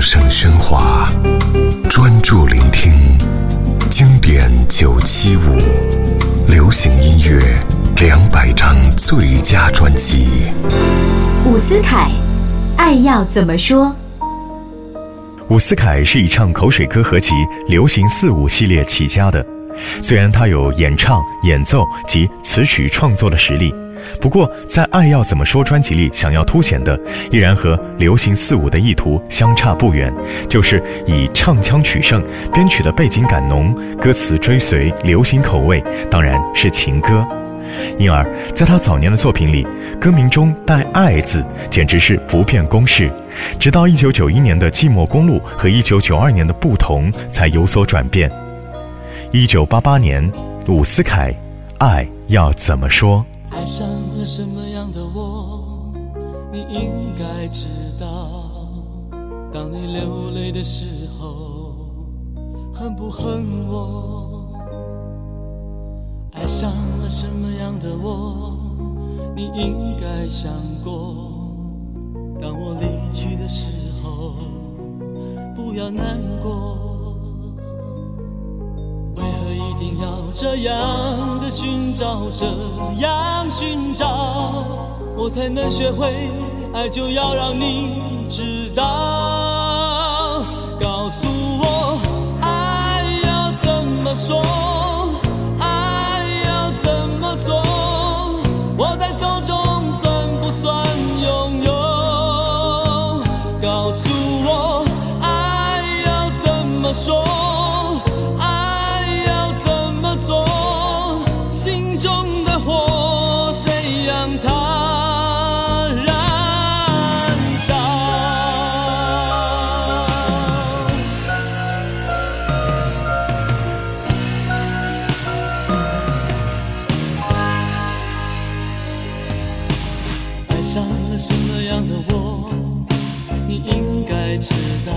声喧哗，专注聆听经典九七五，流行音乐两百张最佳专辑。伍思凯，爱要怎么说？伍思凯是以唱口水歌合集《流行四五》系列起家的，虽然他有演唱、演奏及词曲创作的实力。不过，在《爱要怎么说》专辑里，想要凸显的依然和《流行四五》的意图相差不远，就是以唱腔取胜，编曲的背景感浓，歌词追随流行口味，当然是情歌。因而，在他早年的作品里，歌名中带“爱”字，简直是不变公式。直到1991年的《寂寞公路》和1992年的《不同》才有所转变。1988年，伍思凯，《爱要怎么说》。爱上了什么样的我，你应该知道。当你流泪的时候，恨不恨我？爱上了什么样的我，你应该想过。当我离去的时候，不要难过。这样的寻找，这样寻找，我才能学会爱，就要让你知道。告诉我，爱要怎么说，爱要怎么做，握在手中算不算拥有？告诉我，爱要怎么说？中的火谁让它燃烧？爱上了什么样的我你应该知道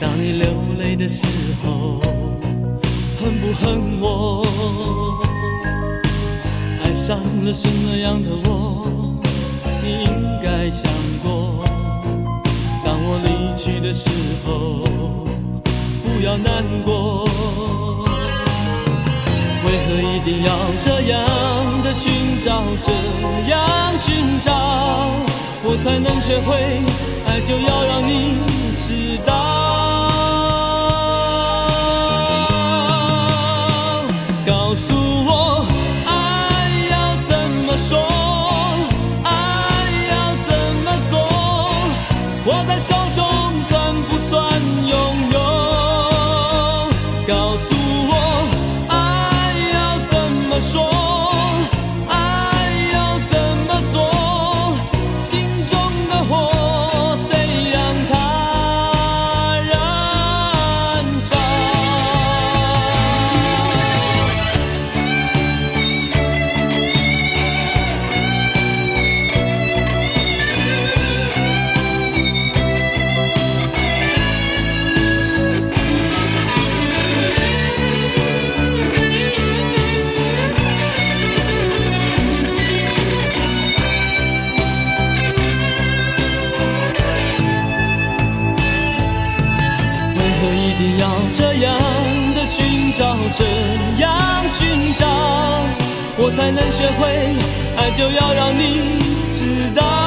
当你流泪的时候恨不恨我？爱上了什么样的我？你应该想过。当我离去的时候，不要难过。为何一定要这样的寻找，这样寻找，我才能学会爱，就要让你告诉我爱要怎么说。定要这样的寻找这样寻找，我才能学会爱，就要让你知道。